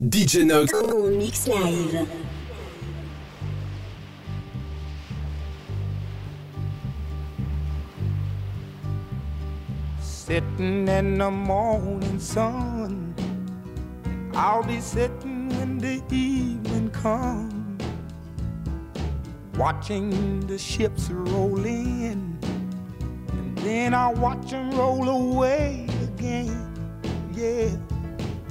DJ Nox. En mix live. Sitting in the morning sun. I'll be sitting when the evening comes. Watching the ships roll in. And then I'll watch them roll away again. Yeah.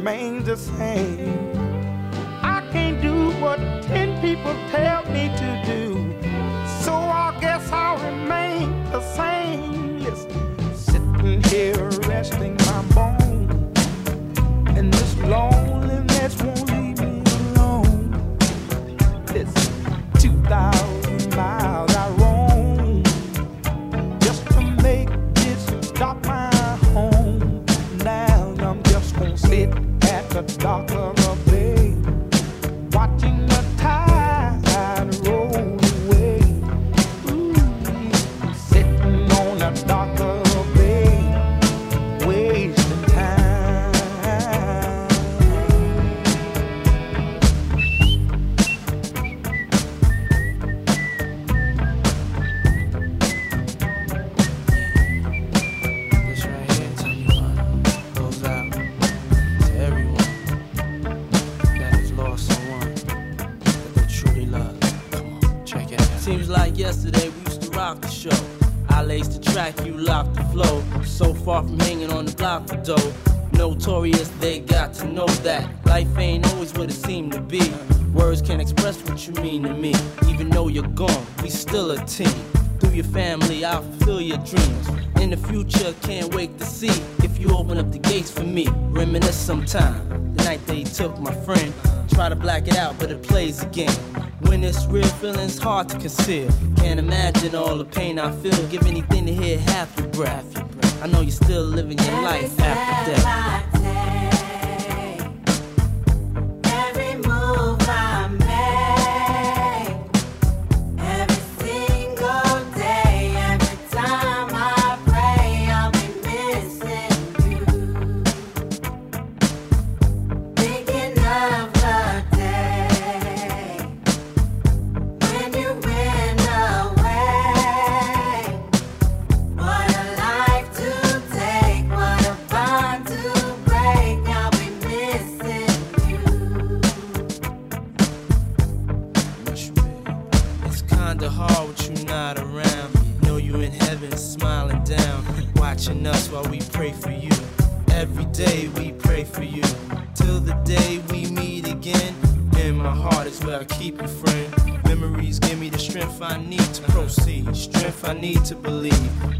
Remains the same. I can't do what ten people tell me to do. So I guess I'll remain the same. Listen, sitting here resting my bones. And this loneliness won't hard to conceal. Can't imagine all the pain I feel. Give anything to hear half your breath. Kinda hard with you not around. Know you in heaven smiling down, watching us while we pray for you. Every day we pray for you. Till the day we meet again. In my heart is where I keep you, friend. Memories give me the strength I need to proceed. Strength I need to believe.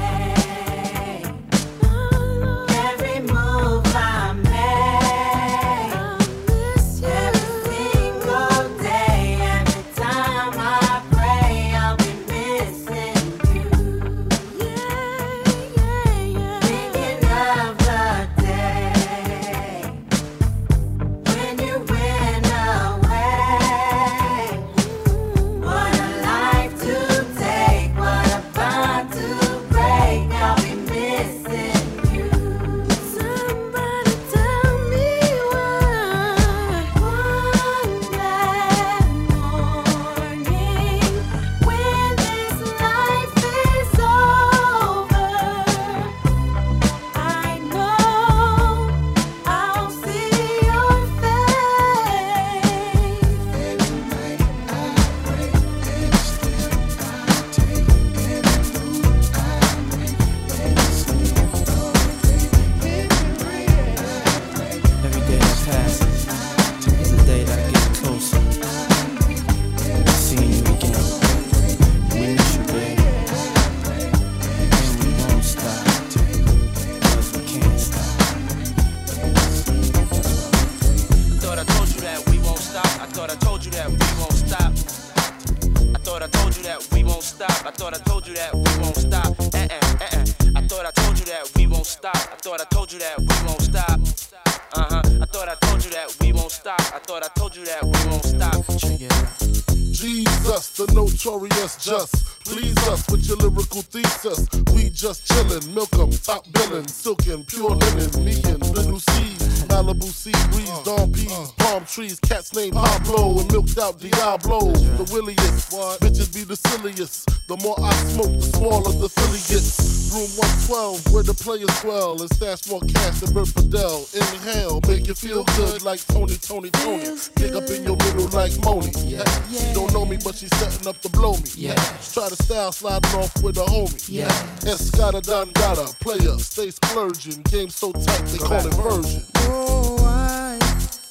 notorious just please us with your lyrical thesis. We just chillin', milk 'em, top billin', silkin', pure linen, me trees, cats named Pablo and milked out Diablo. The williest, bitches be the silliest. The more I smoke, the smaller the filly gets. Room 112, where the players dwell, and stash more cash than Bert Fidel. Inhale, make you feel good like Tony, Tony, Tony. Dig up in your middle like Monie. Yeah. yeah. She don't know me, but she's setting up to blow me. Yeah. Try to style sliding off with a homie. Yeah. Escada Dondada, player, stay splurging. Game so tight, they call it version. Oh, I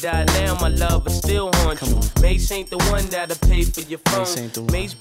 never. for your phone.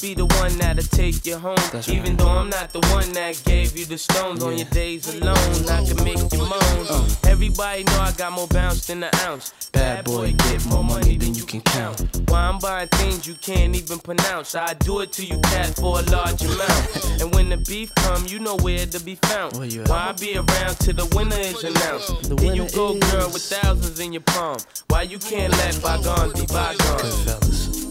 Be the one that'll take you home. That's Even right. though I'm not the one that gave you the stones yeah. on your days alone, I can make you moan. Uh. Everybody know I got more bounce than an ounce. Bad boy, get more money than you can count. Why I'm buying things you can't even pronounce. I do it to you, cat, for a large amount. and when the beef come, you know where to be found. Why I be around till the winner is announced? The Here you go, girl, with thousands in your palm. Why you can't let bygones be bygones? Good fellas.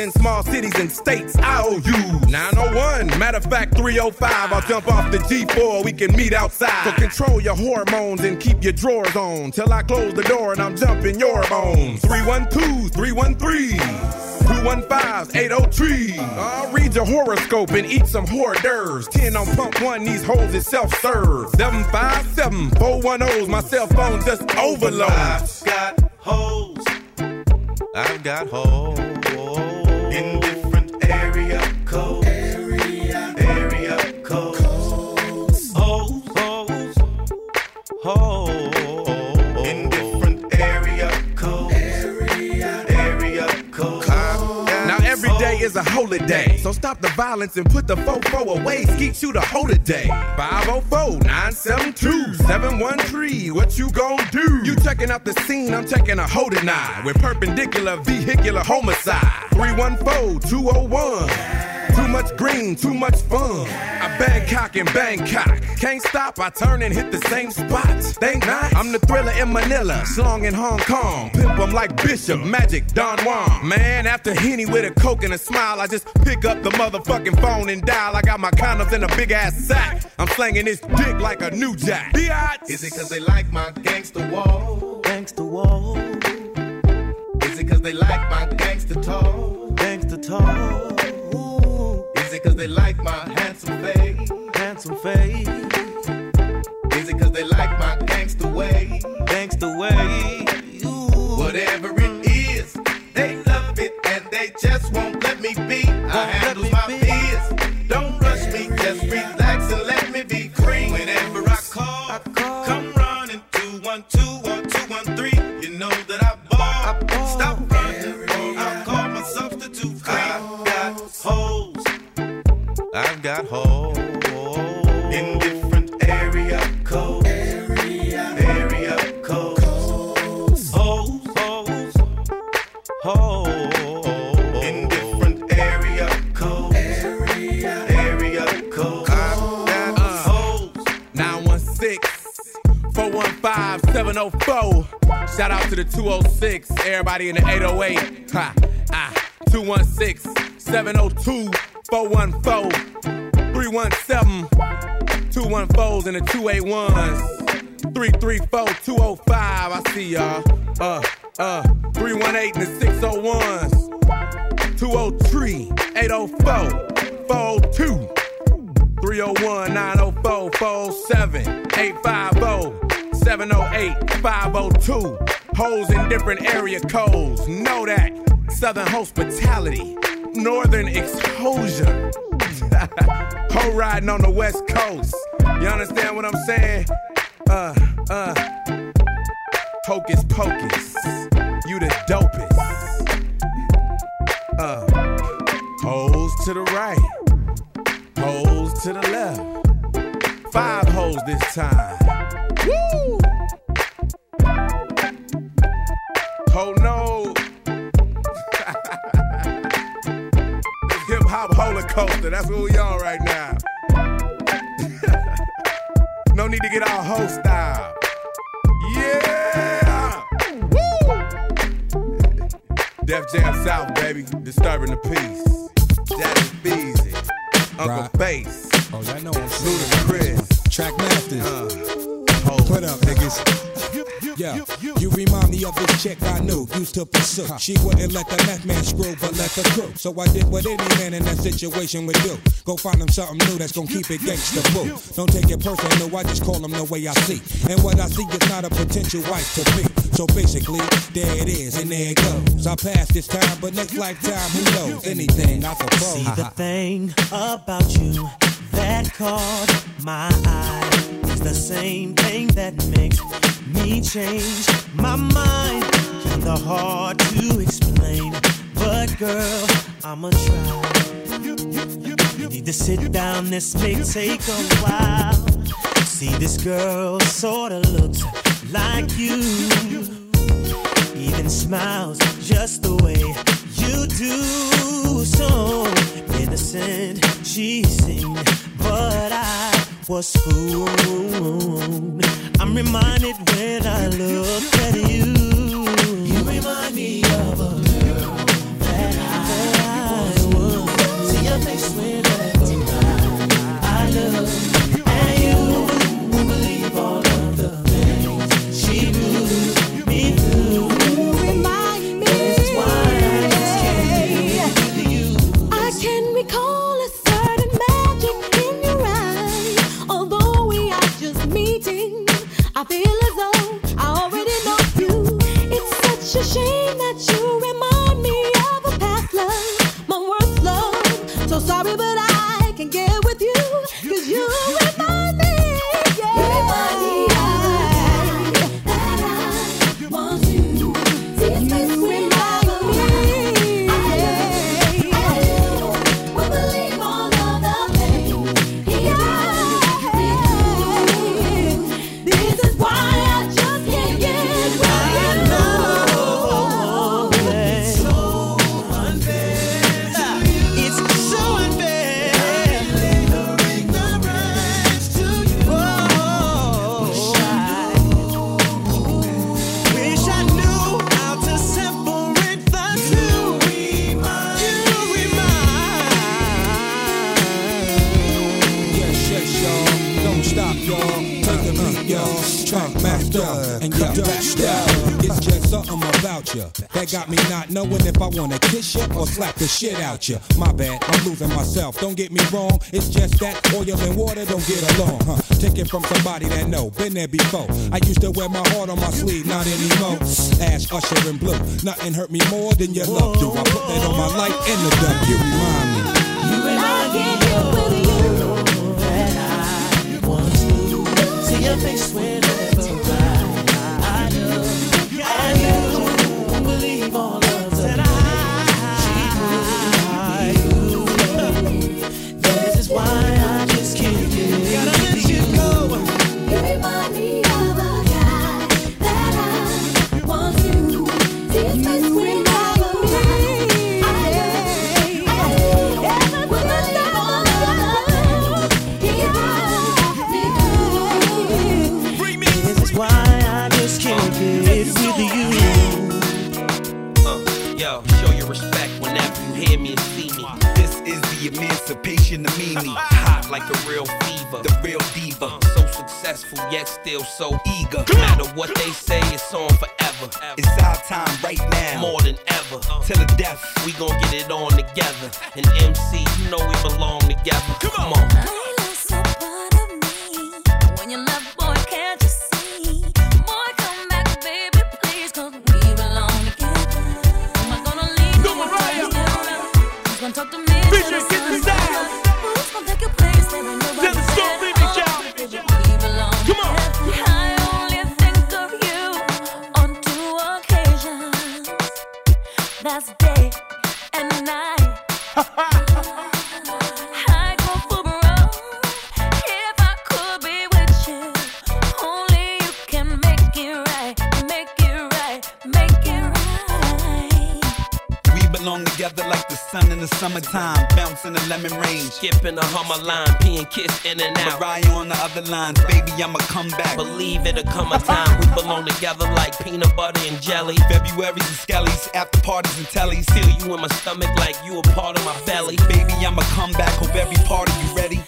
in small cities and states. I owe you 901. Matter of fact, 305. I'll jump off the G4. We can meet outside. So control your hormones and keep your drawers on. Till I close the door and I'm jumping your bones. 312, 313. 215-803. I'll read your horoscope and eat some hors d'oeuvres. 10 on pump one, these holes is self-serve. 757, 410, my cell phone just overload. I've got holes. I've got holes. Every day is a holiday, so stop the violence and put the fofo away. Skeet you the holiday. 504-972-713. What you gon' do? You checking out the scene, I'm checking a holding eye with perpendicular vehicular homicide. 314-201. Too much green, too much fun. I Bangkok and Bangkok. Can't stop, I turn and hit the same spot. Think not. I'm the thriller in Manila, slong in Hong Kong. Pimp 'em like Bishop, Magic, Don Juan. Man, after Henny with a coke and a smile, I just pick up the motherfucking phone and dial. I got my condoms in a big ass sack. I'm slanging this dick like a new jack. Biatch. Is it cause they like my gangster wall? Gangsta wall, Is it cause they like my gangster talk? gangsta talk, Is it cause they like my handsome face? handsome face, Is it cause they like my gangster way? gangsta way. Ooh. Whatever got hoes in different area codes. Area, area codes. Hoes, hoes, hoes in different area codes. Area, area codes. I've got hoes. 916 415 704. Shout out to the 206. Everybody in the 808. Ha, ah, 216 702 414 317 214s and the 281s. 334 205. I see y'all. Uh, uh, 318 and the 601s. 203 804 402. 301 904 407 850 708 502. Hoes in different area codes. Know that. Southern hospitality. Northern exposure. Hoe riding on the west coast. You understand what I'm saying? Uh, uh. Hocus pocus. You the dopest. Uh. Hoes to the right. Hoes to the left. Five hoes this time. Woo! Oh no. Coaster. That's what we on right now. no need to get all hoe style. Yeah. Woo! Def Jam South, baby. Disturbing the peace. Daddy Beezy. Uncle Right. Bass. Oh, y'all know I'm Ludacris. Track masters. Uh, What up, niggas? Yeah, you remind me of this chick I knew, used to pursue. She wouldn't let the meth man screw, but let the crew. So I did what any man in that situation would do. Go find him something new that's gonna keep it gangsta boo. Don't take it personal, though, I just call him the way I see. And what I see is not a potential wife to be. So basically, there it is, and there it goes. I passed this time, but next lifetime, who knows? Anything, I suppose. See the thing about you that caught my eye is the same thing that makes me change my mind. Kinda hard to explain, but girl, I'ma try. You need to sit down, this may take a while. See, this girl sorta looks like you even smiles just the way you do. So innocent she seemed, but I was fooled. I'm reminded when I look at you. You remind me of a girl that I was. See your face whenever feeling or slap the shit out you. My bad, I'm losing myself. Don't get me wrong. It's just that oil and water don't get along, huh? Take it from somebody that know, been there before. I used to wear my heart on my sleeve, not anymore. Ash, Usher, and Blue. Nothing hurt me more than your love do. I put that on my life and the W. Remind me. You and I can't you. That I to see your face whenever of Mimi. Hot like a real fever. The real diva. Uh, so successful, yet still so eager. No matter what they say, it's on forever. It's our time right now. More than ever. Uh. Till the death. We gon' get it on together. And MC, you know we belong together. Come on. Belong together like the sun in the summertime. Bouncing in the lemon rain. Skipping a hummer line, peeing kiss in and out. Mariah on the other lines. Baby, I'ma come back. Believe it'll come a time we belong together like peanut butter and jelly. February's and skellies, after parties and tellies. Feel you in my stomach like you a part of my belly. Baby, I'ma come back. Hope every part of you ready.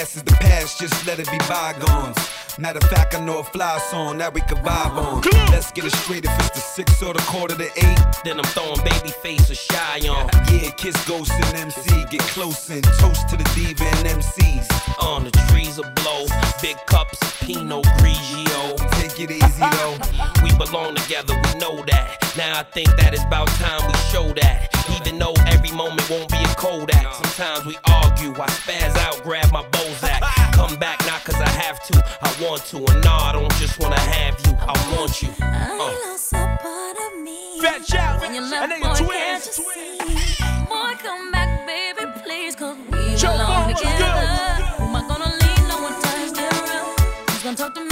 Past is the past, just let it be bygones. Matter of fact, I know a fly song that we can vibe on. Let's get it straight if it's the six or the quarter to eight. Then I'm throwing baby face or shy on. Yeah, kiss Ghost and MC. Get close and toast to the diva and MCs. On the trees of blow, big cups of Pinot Grigio. Take it easy though. We belong together, we know that. Now I think that it's about time we show that. Even though every moment won't be a Kodak. Sometimes we argue, I spaz out, grab my Bozak. Come back not cause I have to, I want to. And nah, I don't just wanna have you, I want you. I Uh. lost a part of me. Fat Shout, When you left, nigga boy, twins. see? Boy, come back, baby, please, 'cause we Joe belong Bones, what's together. Who am I gonna leave? No one turns around. Who's gonna talk to me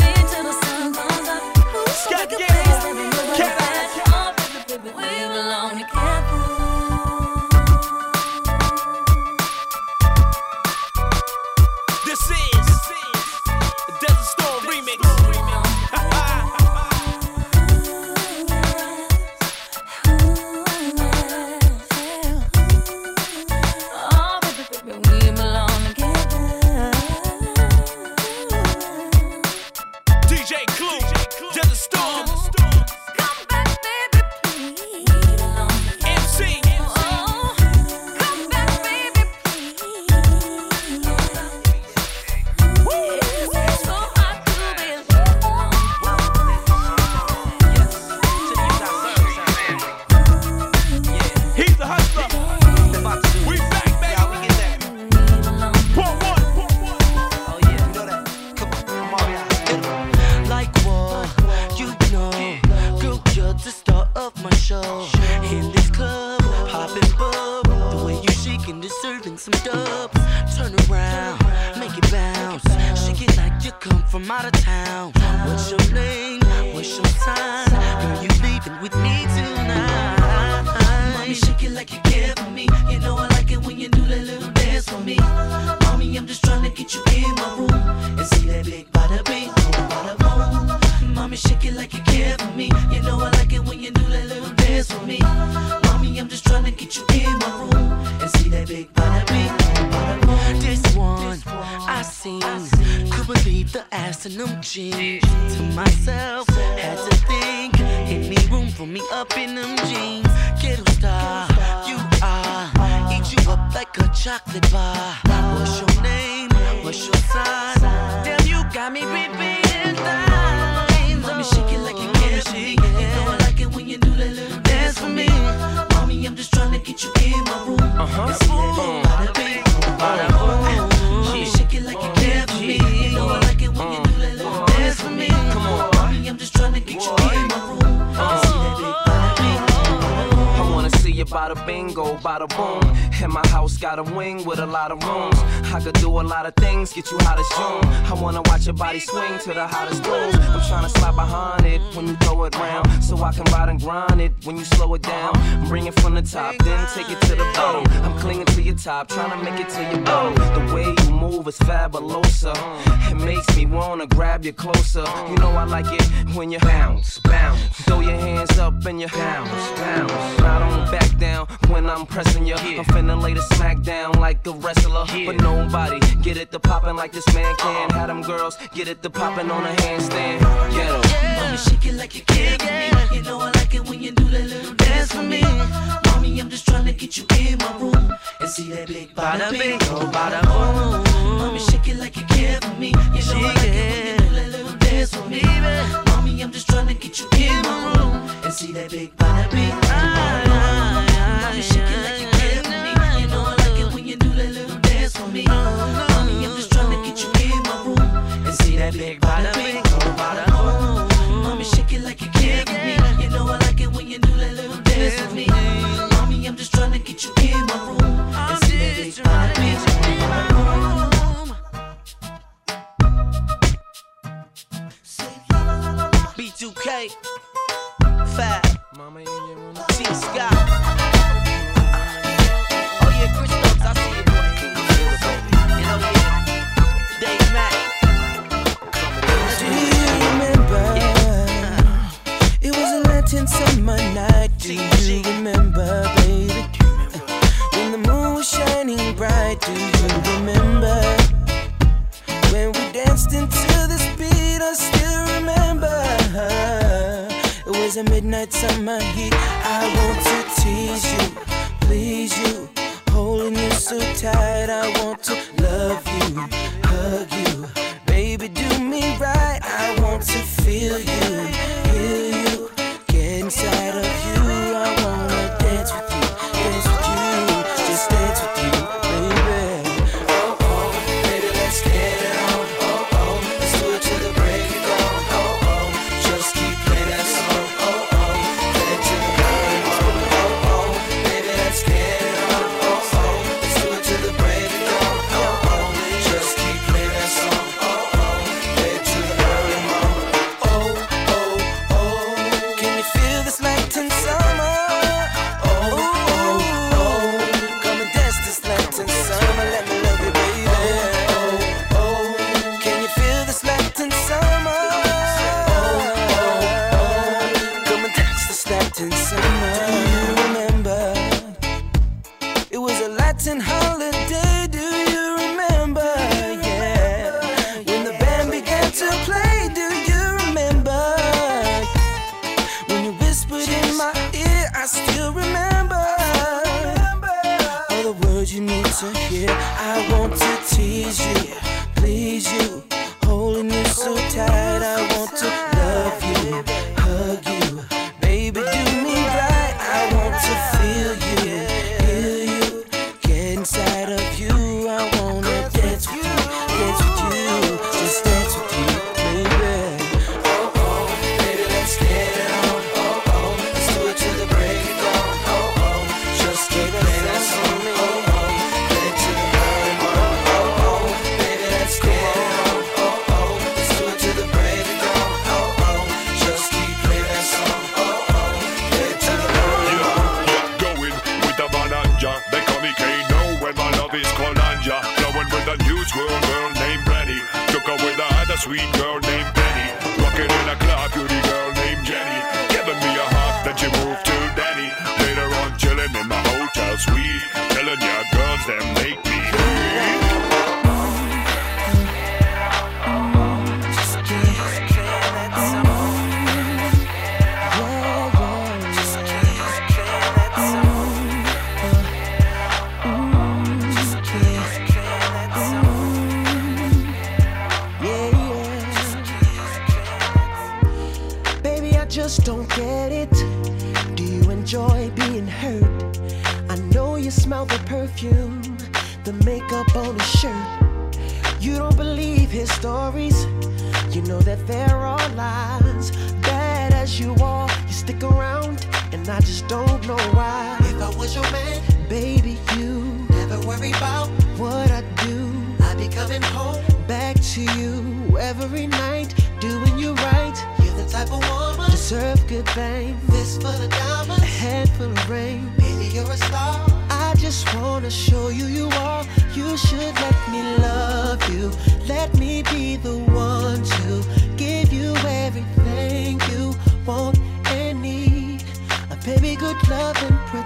sign? Damn, you got me repeating. Mommy, shake it like you for me. You know I like it when you do that little dance for me. Mommy, I'm just trying to get you in my room. And see that bada bing, bada boom. Mommy, shake it like you care for me. You know I like it when you do that little mm. dance for me. Come on, mommy, I'm just trying to get you in my room. And see that big bada bing, boom. I wanna see you by bingo, by boom. And my house got a wing with a lot of rooms. I could do a lot of things, get you hot as June. I wanna watch your body swing to the hottest tunes. I'm tryna slide behind it when you throw it round. So I can ride and grind it when you slow it down. Bring it from the top, then take it to the bottom. I'm clinging to your top, tryna make it to your bottom. The way you move is fabulosa. It makes me wanna grab you closer. You know I like it when you bounce, bounce. Throw your hands up and you bounce, bounce. I don't back down when I'm pressing you. I'm finna lay the smack down like a wrestler. But nobody get it to poppin' like this man can. Have them girls get it to poppin' on a handstand. Get 'em. Mommy, shake it like you care for me. You know I like it when you do that little dance for me. Mommy, I'm just trying to get you in my room and see that big bada bing, oh bada boom. Mommy, shake it like you care for me. You know I like it when you do that little dance for me. Mommy, I'm just trying to get you in my room and see that big bada bing, oh bada boom. Mommy, shake it like you me. Mommy, I'm just trying to get you in my room and see that big bada bing, oh bada boom. Mommy, shake it like you care for me. You know I like it when you do that little dance with me. Mommy, I'm just trying to get you in my room and see that big bada bing, oh. B2K, Fab, T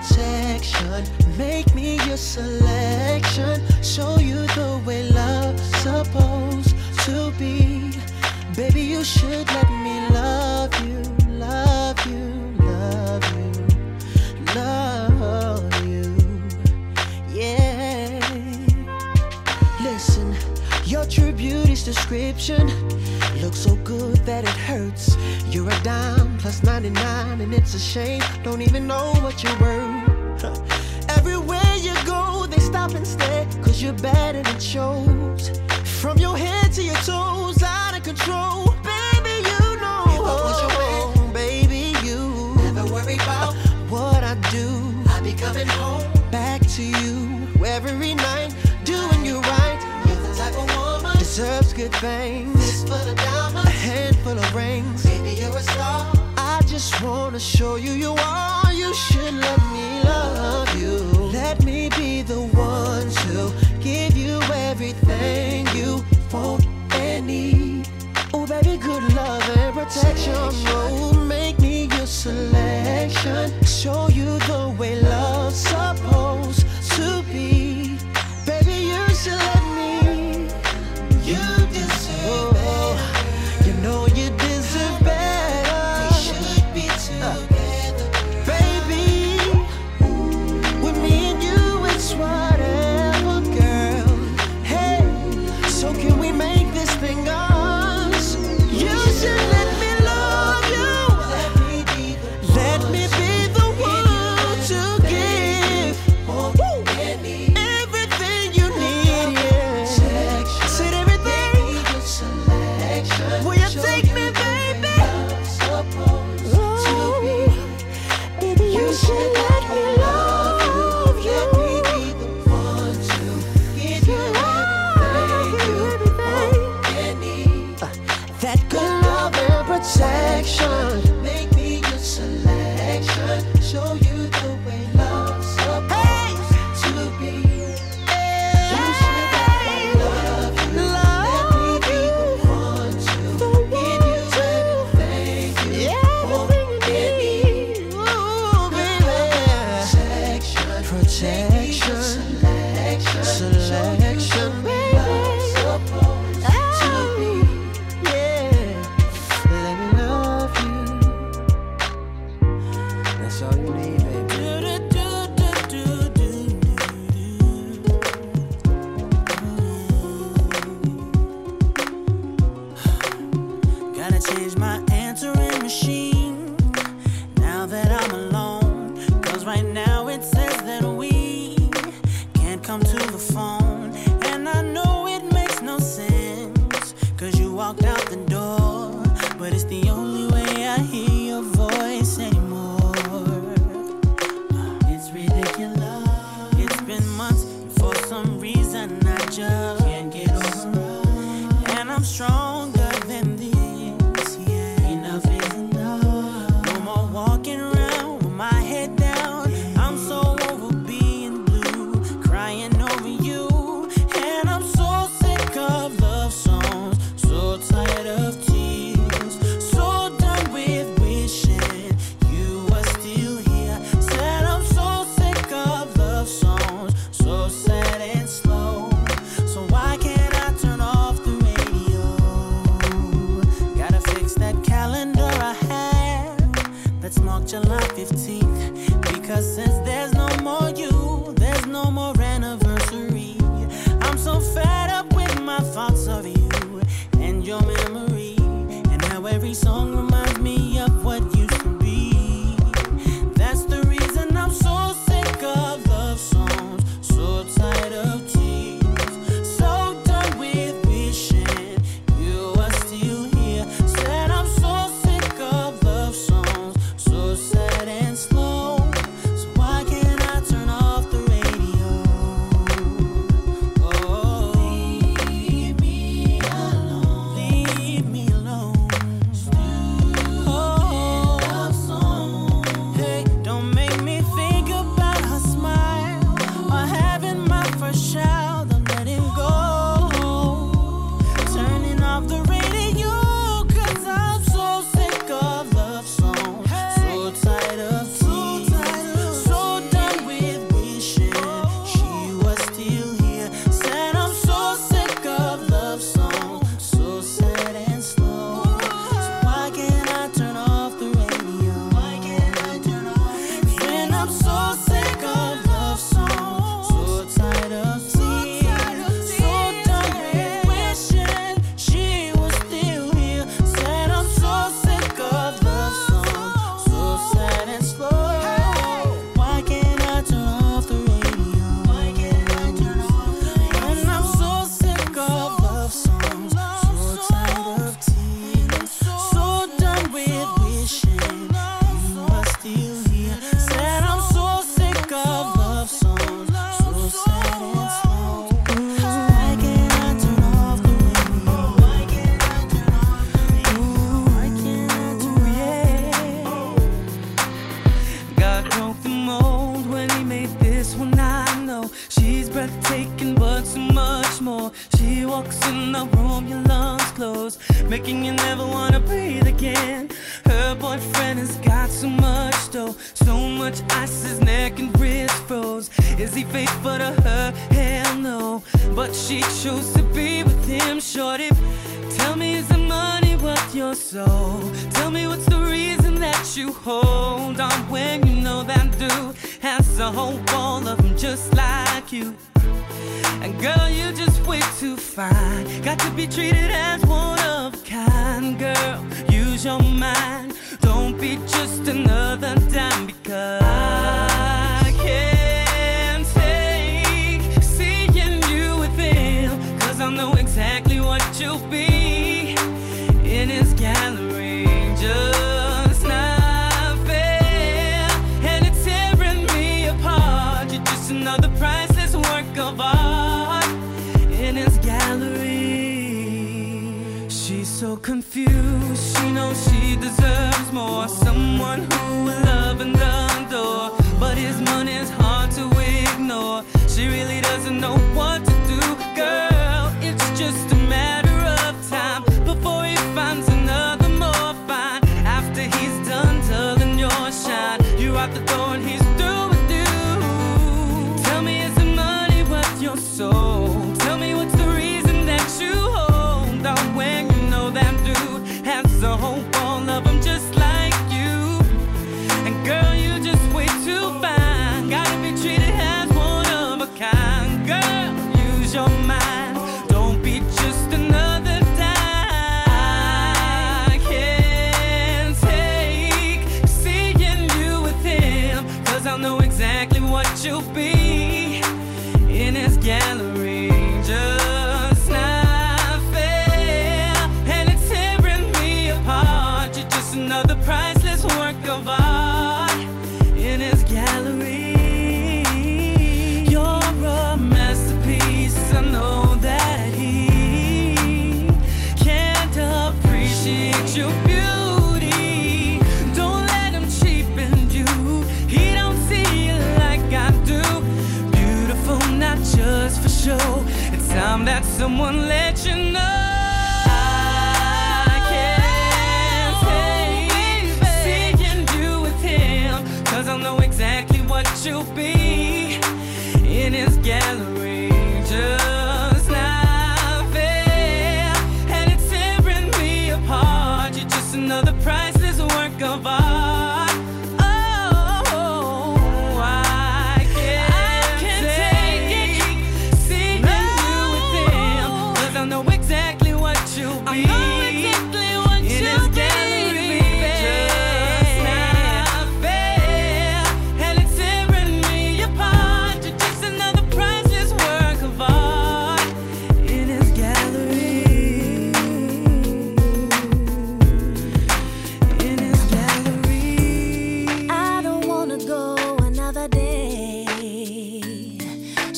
protection. Make me your selection. Show you the way love's supposed to be. Baby, you should let me love you, love you, love you, love you. Yeah. Listen, your true beauty's description looks so good that it hurts. You're a dime just 99 and it's a shame. Don't even know what you're worth. Everywhere you go, they stop and stare, cause you're bad and it shows. From your head to your toes, out of control. Baby, you know. If I was your own, baby, you. Never worry about what I do. I'll be coming home. Back to you every night, doing you right. You're the type of woman. Deserves good things. This for the diamonds. A handful of rings just wanna show you you are. You should let me love you. Let me be the one to give you everything you want and need. Oh, baby, good love and protection. Oh, make me your selection. Show you the way love's supposed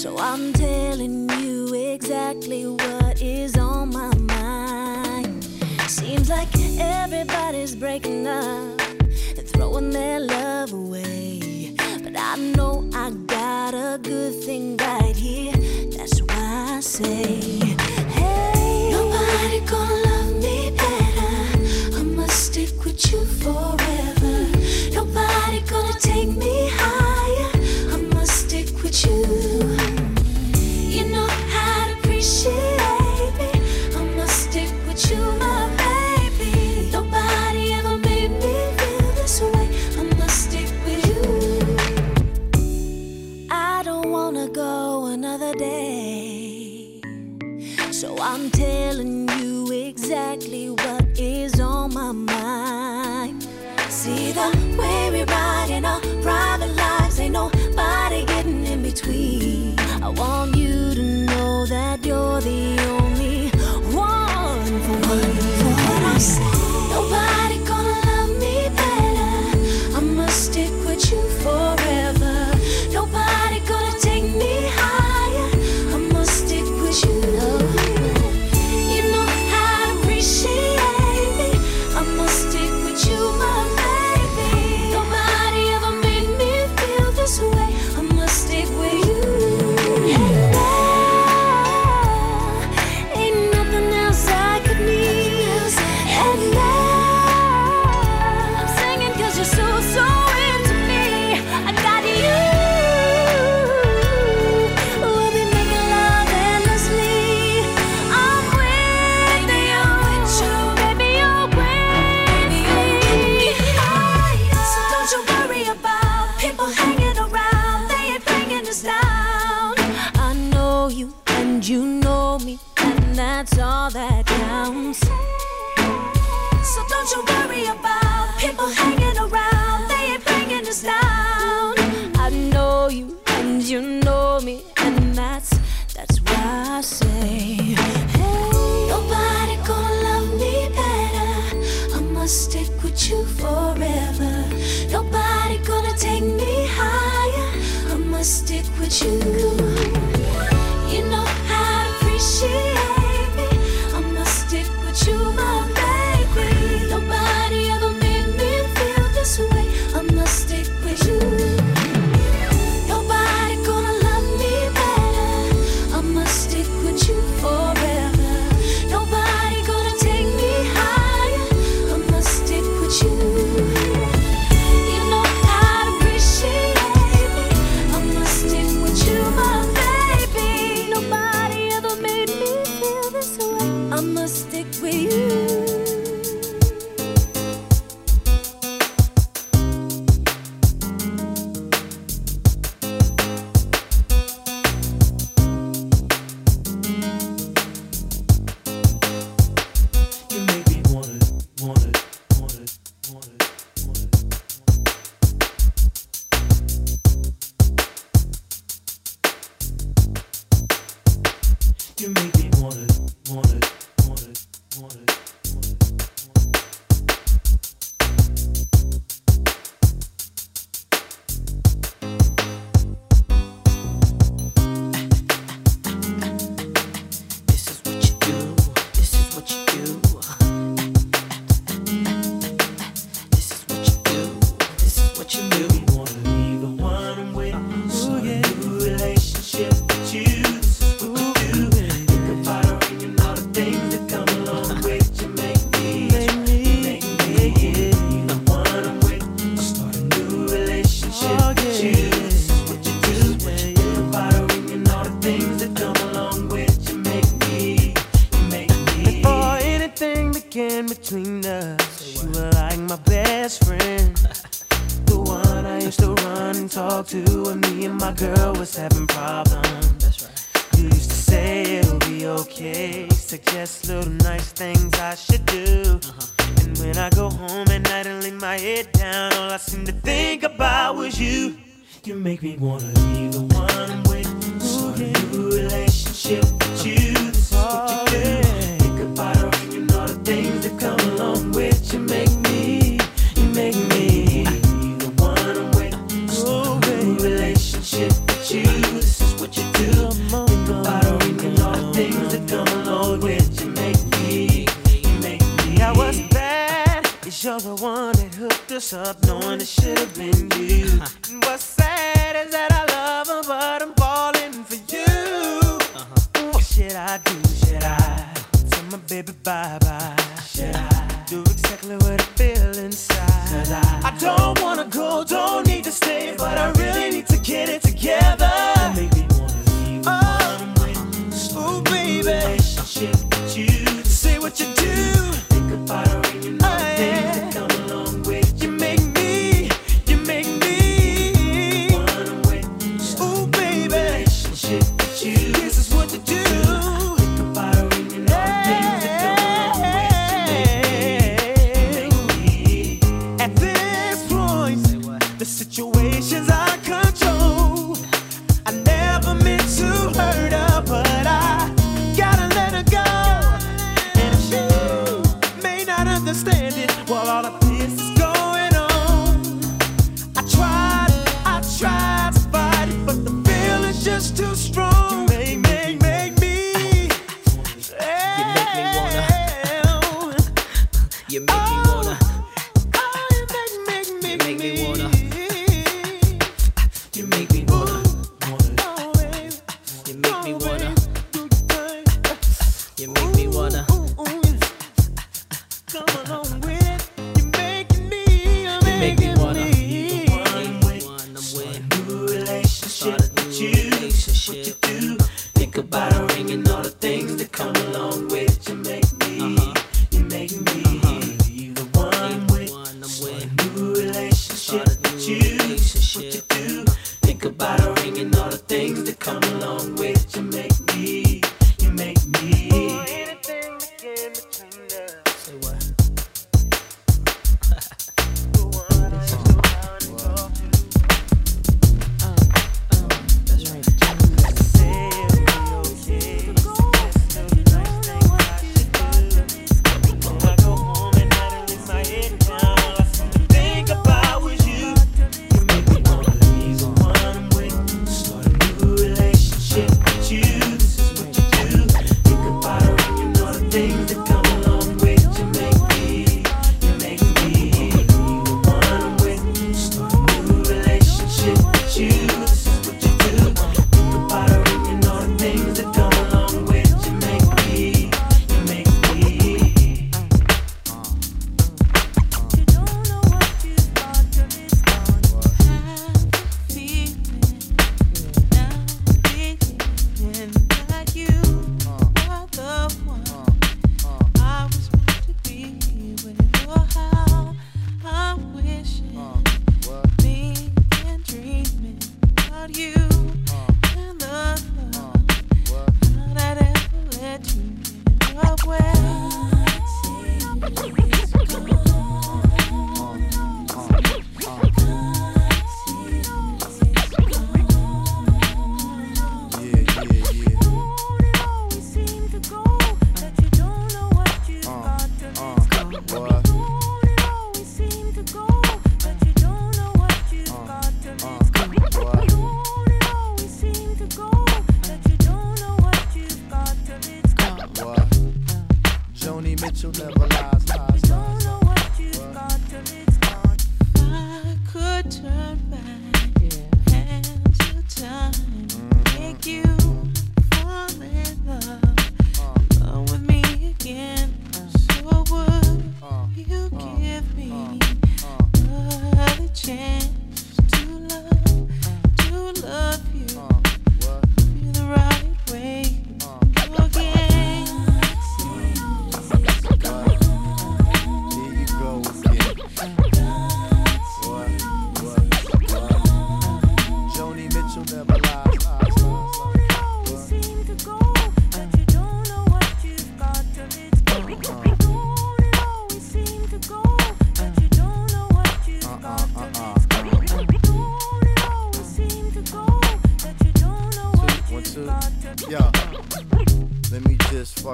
So I'm telling you exactly what is on my mind. Seems like everybody's breaking up and throwing their love away. But I know I got a good thing right here. That's why I say, hey, nobody gonna love me better. I must stick with you forever. Nobody gonna take me high.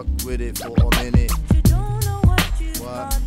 fucked with it for a minute. what?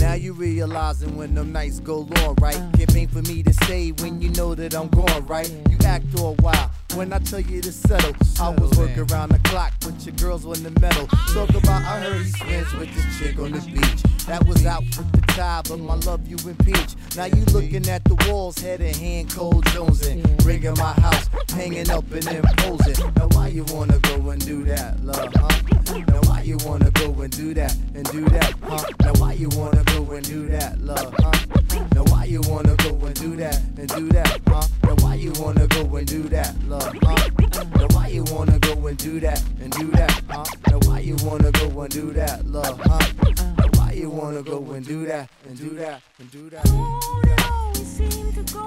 Now you realizing when them nights go long, right? Uh. Can't aim for me to say when you know that I'm gone, right? You act all wild. When I tell you to settle, I was working around the clock with your girls on the metal. Talk about I heard he spends with this chick on the beach. That was out with the tie, but my love you impeach. Now you looking at the walls, head in hand, cold jonesing. Bringing my house, hanging up and imposing. Now why you wanna go and do that, love, huh? Now why you wanna go and do that and do that, huh? Now why you wanna go and do that, love, huh? Now why you wanna go and do that and do that, huh? Now why you wanna go and do that, love, huh? Now why you wanna go and do that and do that, huh? Now why you wanna go and do that, love, huh? Now why you wanna go and do that and do that and do that? always seem to go,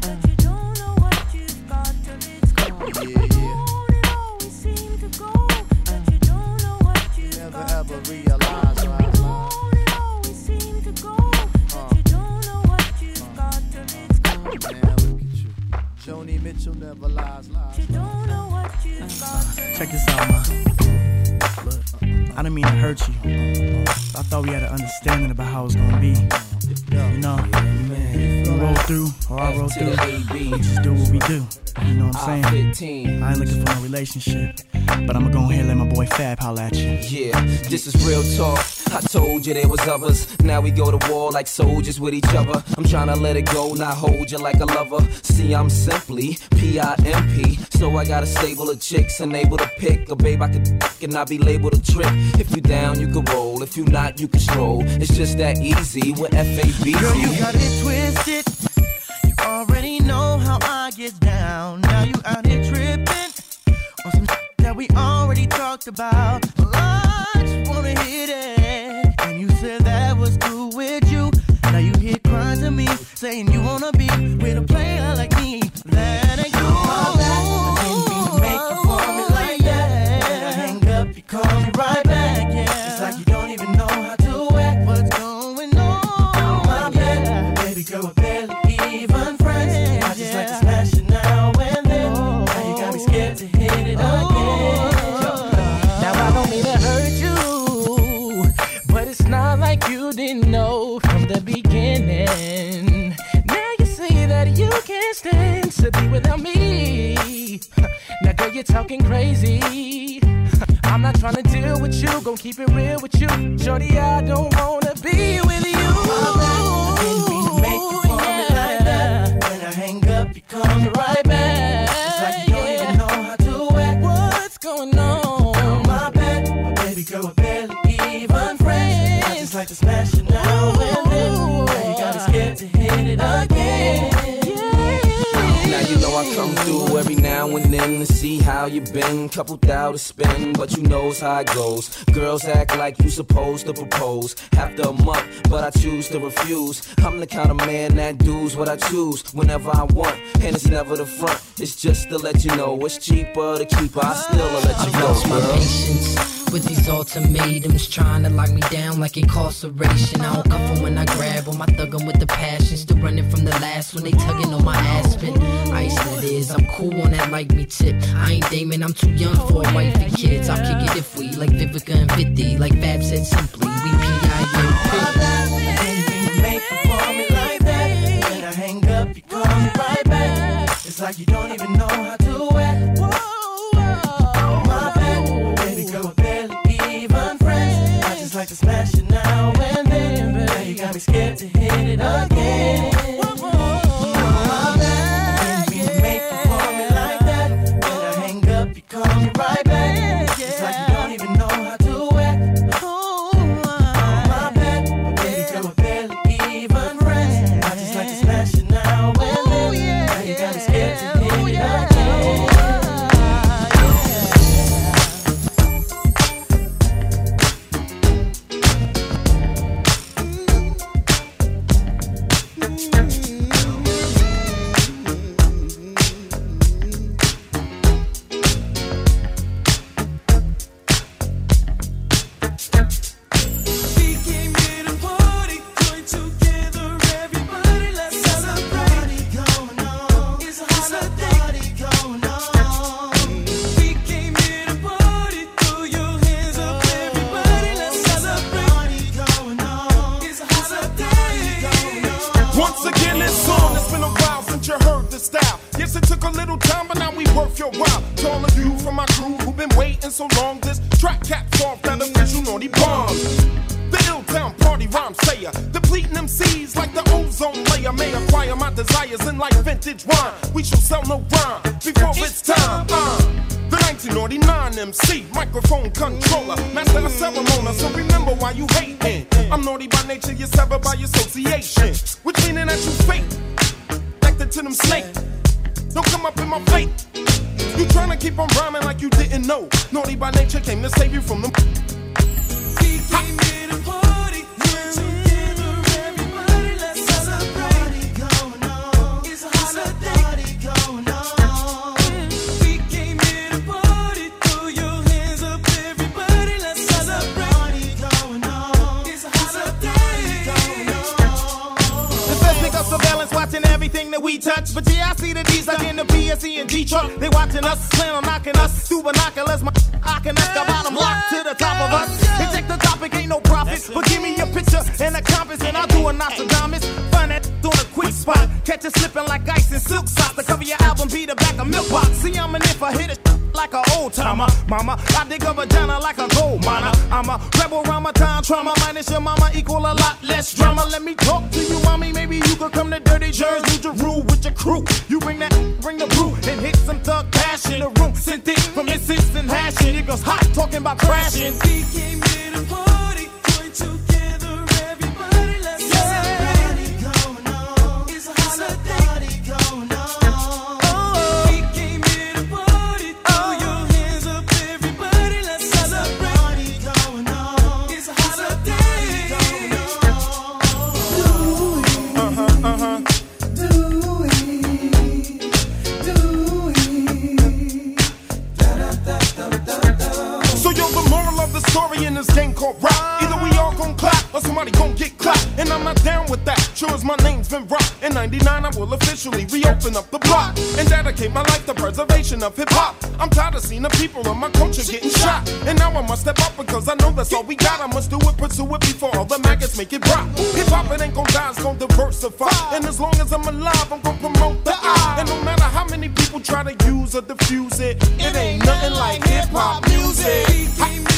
but you don't know what you've got till it's gone. Yeah, yeah. It always seem to go, but you don't know what you've Never got ever realize, right, love? It always seem to go, but you uh. don't know what you've uh. got till it's gone. Man, look at you. Joni Mitchell never lies, lies. You don't know what you've got till Check this out, ma. Look, I didn't mean to hurt you. I thought we had an understanding about how it's gonna be. You know, you roll through, or I roll through. We just do what we do. You know what I'm ah, saying? 15. I ain't looking for a relationship, but I'ma go ahead and let my boy Fab holla at you. Yeah, this is real talk. I told you there was others. Now we go to war like soldiers with each other. I'm trying to let it go, not hold you like a lover. See, I'm simply P-I-M-P. So I got a stable of chicks and able to pick a babe I could dick and not be labeled a trick. If you down, you can roll. If you not, you can stroll. It's just that easy with F-A-B-Z. Girl, you got it twisted. Already know how I get down. Now you out here tripping on some that we already talked about. Well, I just wanna hit it. And you said that was cool with you. Now you here crying to me, saying you wanna be with a player like me. That deal with you, gon' keep it real with you. Shorty, I don't wanna be with and then to see how you been. Couple thou to spend, but you knows how it goes. Girls act like you supposed to propose after a month, but I choose to refuse. I'm the kind of man that does what I choose whenever I want, and it's never the front. It's just to let you know it's cheaper to keep. I still let you go, girl. With these ultimatums, trying to lock me down like incarceration. I don't come from when I grab on my thuggin' with the passion, still running from the last when they tugging on my aspen. Ice that is, I'm cool on that like me tip. I ain't Damon, I'm too young for a wife and kids. I'll kick it if we like Vivica and 50, like Fab said simply. We P.I.M.P. Make you call me like that. When I hang up, you call me right back. It's like you don't even know how to hit it again. That you fake, to them snake. Don't come up in my face. You tryna keep on rhyming like you didn't know. Naughty by nature came to save you from them. That we touch. But yeah, I see the D's like in the PSE and G truck. They watching us, on knocking us through binoculars. My knocking us, the bottom lock to the top of us. They check the topic, ain't no profit. But give me a picture and a compass, and I'll do a Nostradamus. Find that spot. Catch it slipping like ice in silk socks. The cover your album be the back of milk box. See, I'm an if I hit it like an old timer. Mama, I dig a vagina like a gold miner. I'm a rebel my time trauma. Minus your mama equal a lot less drama. Let me talk to you, mommy. Maybe you could come to Dirty Jersey, New Jeru with your crew. You bring that, bring the brew, and hit some thug passion. The room sent it from and hashing. It goes hot, talking about crashing. We came here story in this game called rap. Either we all gon' clap or somebody gon' get clapped. And I'm not down with that. Sure as my name's been rocked. In 99, I will officially reopen up the block and dedicate my life to preservation of hip hop. I'm tired of seeing the people of my culture getting shot. And now I must step up because I know that's all we got. I must do it, pursue it before all the maggots make it drop. Hip hop, it ain't gon' die, it's gon' diversify. And as long as I'm alive, I'm gon' promote the I. And no matter how many people try to use or diffuse it, it ain't nothing like hip hop music.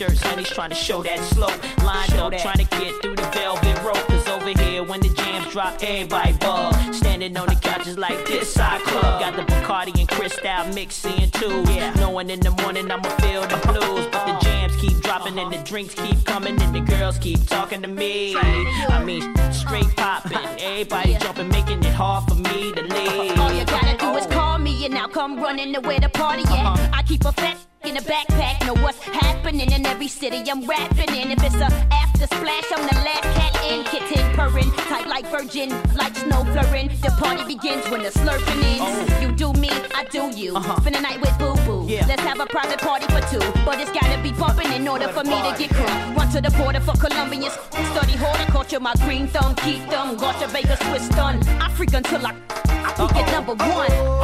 And shirts honeys trying to show that slow. Lined up trying to get through the velvet rope cause over here when the jams drop everybody bug standing on the couches like this side club. Got the Bacardi and Cristal mixing too. Yeah. Knowing in the morning I'ma feel the blues. But the jams keep dropping and the drinks keep coming and the girls keep talking to me. I mean straight popping. Everybody jumping making it hard for me to leave All you gotta do is call me and I'll come running to where the party uh-huh. at. I keep a fat in a backpack, know what's happening in every city I'm rapping in. If it's a after splash, I'm the last cat in. Kitten purring, tight like virgin, like snow flurring. The party begins when the slurping ends. You do me, I do you. Uh-huh. Spend the night with boo boo. Yeah. Let's have a private party for two, but it's gotta be bumping in order for me to get cool. Run to the border for Colombians, study horticulture, my green thumb, keep them. Gotcha Vegas, Swiss done. I freak until I, I at number one.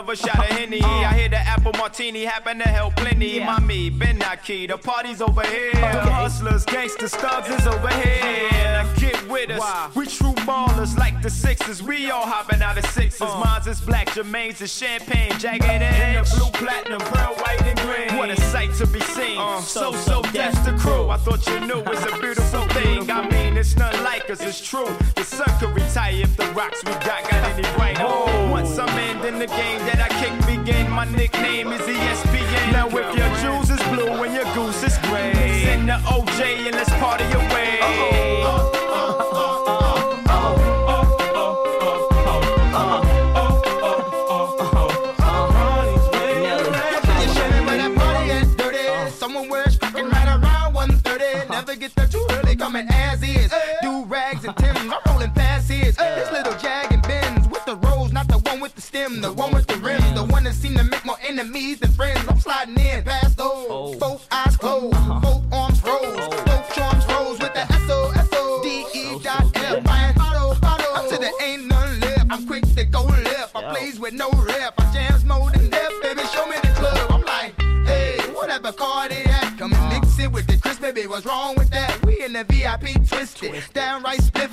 Another shot of Henny? I uh. hear the apple martini happen to help plenty. Mommy, been not key. The party's over here. The Hustlers, gangsters, thugs is over here. Now get with us. We true ballers like the Sixers. We all hopping out of sixes. Uh. Mine's is black, Jermaine's is champagne, jagged edge. In The blue, platinum, pearl, white, and green. What a sight to be seen. Uh. so, so, that's the crew. I thought you knew it's a beautiful thing. I mean, it's none like us, it's true. The sun could retire if the rocks we got got any brighter. Oh. Once I'm in, then the game I kick begin. My nickname is ESPN. Now if your jewels is blue and your goose is gray, send the OJ and let's party away. Enemies than friends. I'm sliding in past those. Oh. Both eyes closed, uh-huh. both arms rose, oh. both charms rose with the S O S O D E dot F. Buying bottle, bottle. Up to the ain't none left. I'm quick to go left. I plays with no rep. I jams more than death, baby. Show me the club. I'm like, hey, whatever car they at. Come and mix it with the crisp, baby. What's wrong with that? We in the VIP twisted, downright spiffy.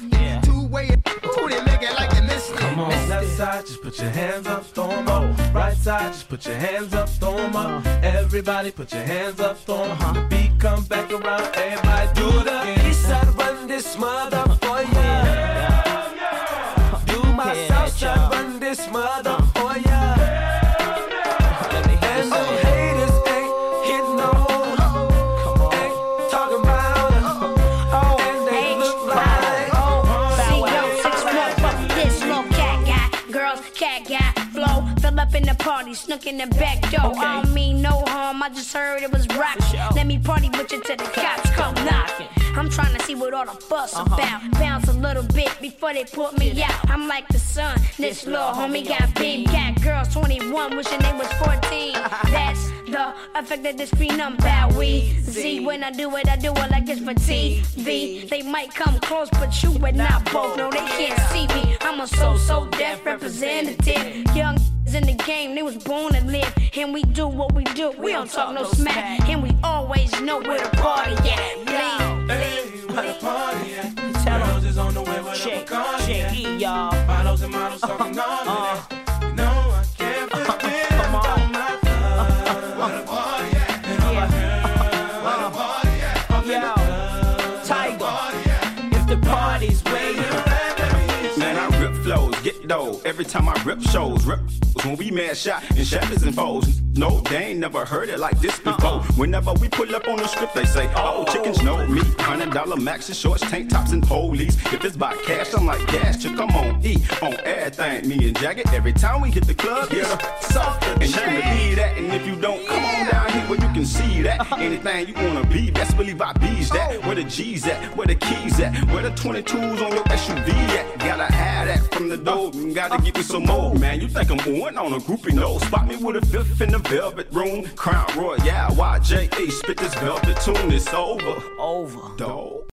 Come on, left side, just put your hands up, throw 'em up. Right side, just put your hands up, throw 'em up. Everybody put your hands up, throw 'em up. The beat come back around, everybody do again. East side run this mother for ya. Party, snook in the back door. I don't mean no harm, I just heard it was rock. Let me party with you till the cops come knocking. I'm trying to see what all the fuss about. Bounce a little bit before they put me out. I'm like the sun, this little homie got big, got girls 21, wishing they was 14. That's the effect that this phenom that we see. When I do it, I do it like it's for TV. They might come close, but you and not both. No, they can't see me. I'm a So So Def representative. Young in the game, they was born to live. And we do what we do. We don't talk no smack. And we always know where the party at. Bleed, bleed, where the party at? On the way with Check, a check at. E, y'all. Models and models talking all of that. You know I can't about my. Where the party at? Girls, where the party at? Club, Tiger, if the party's where you Man, I rip flows, get dough. Every time I rip shows, rip when we mad shot and shatters and foes. No, they ain't never heard it like this before. Whenever we pull up on the strip, they say, Oh, chickens know me. Hundred dollar maxes, shorts, tank tops, and police. If it's by cash, I'm like gas, chick, I'm on E. On everything, me and Jagged. Every time we hit the club, yeah, soft and you can believe that. And if you don't, come on down here where you can see that. Uh-huh. Anything you wanna be, best believe I bees that. Oh. Where the G's at, where the keys at, where the 22s on your SUV at. Gotta have that from the door, uh. gotta get me some more, man. You think I'm on on a groupie? No, spot me with a fifth in the velvet room. Crown Royal, YJA, spit this velvet tune, it's over. Over. Dog.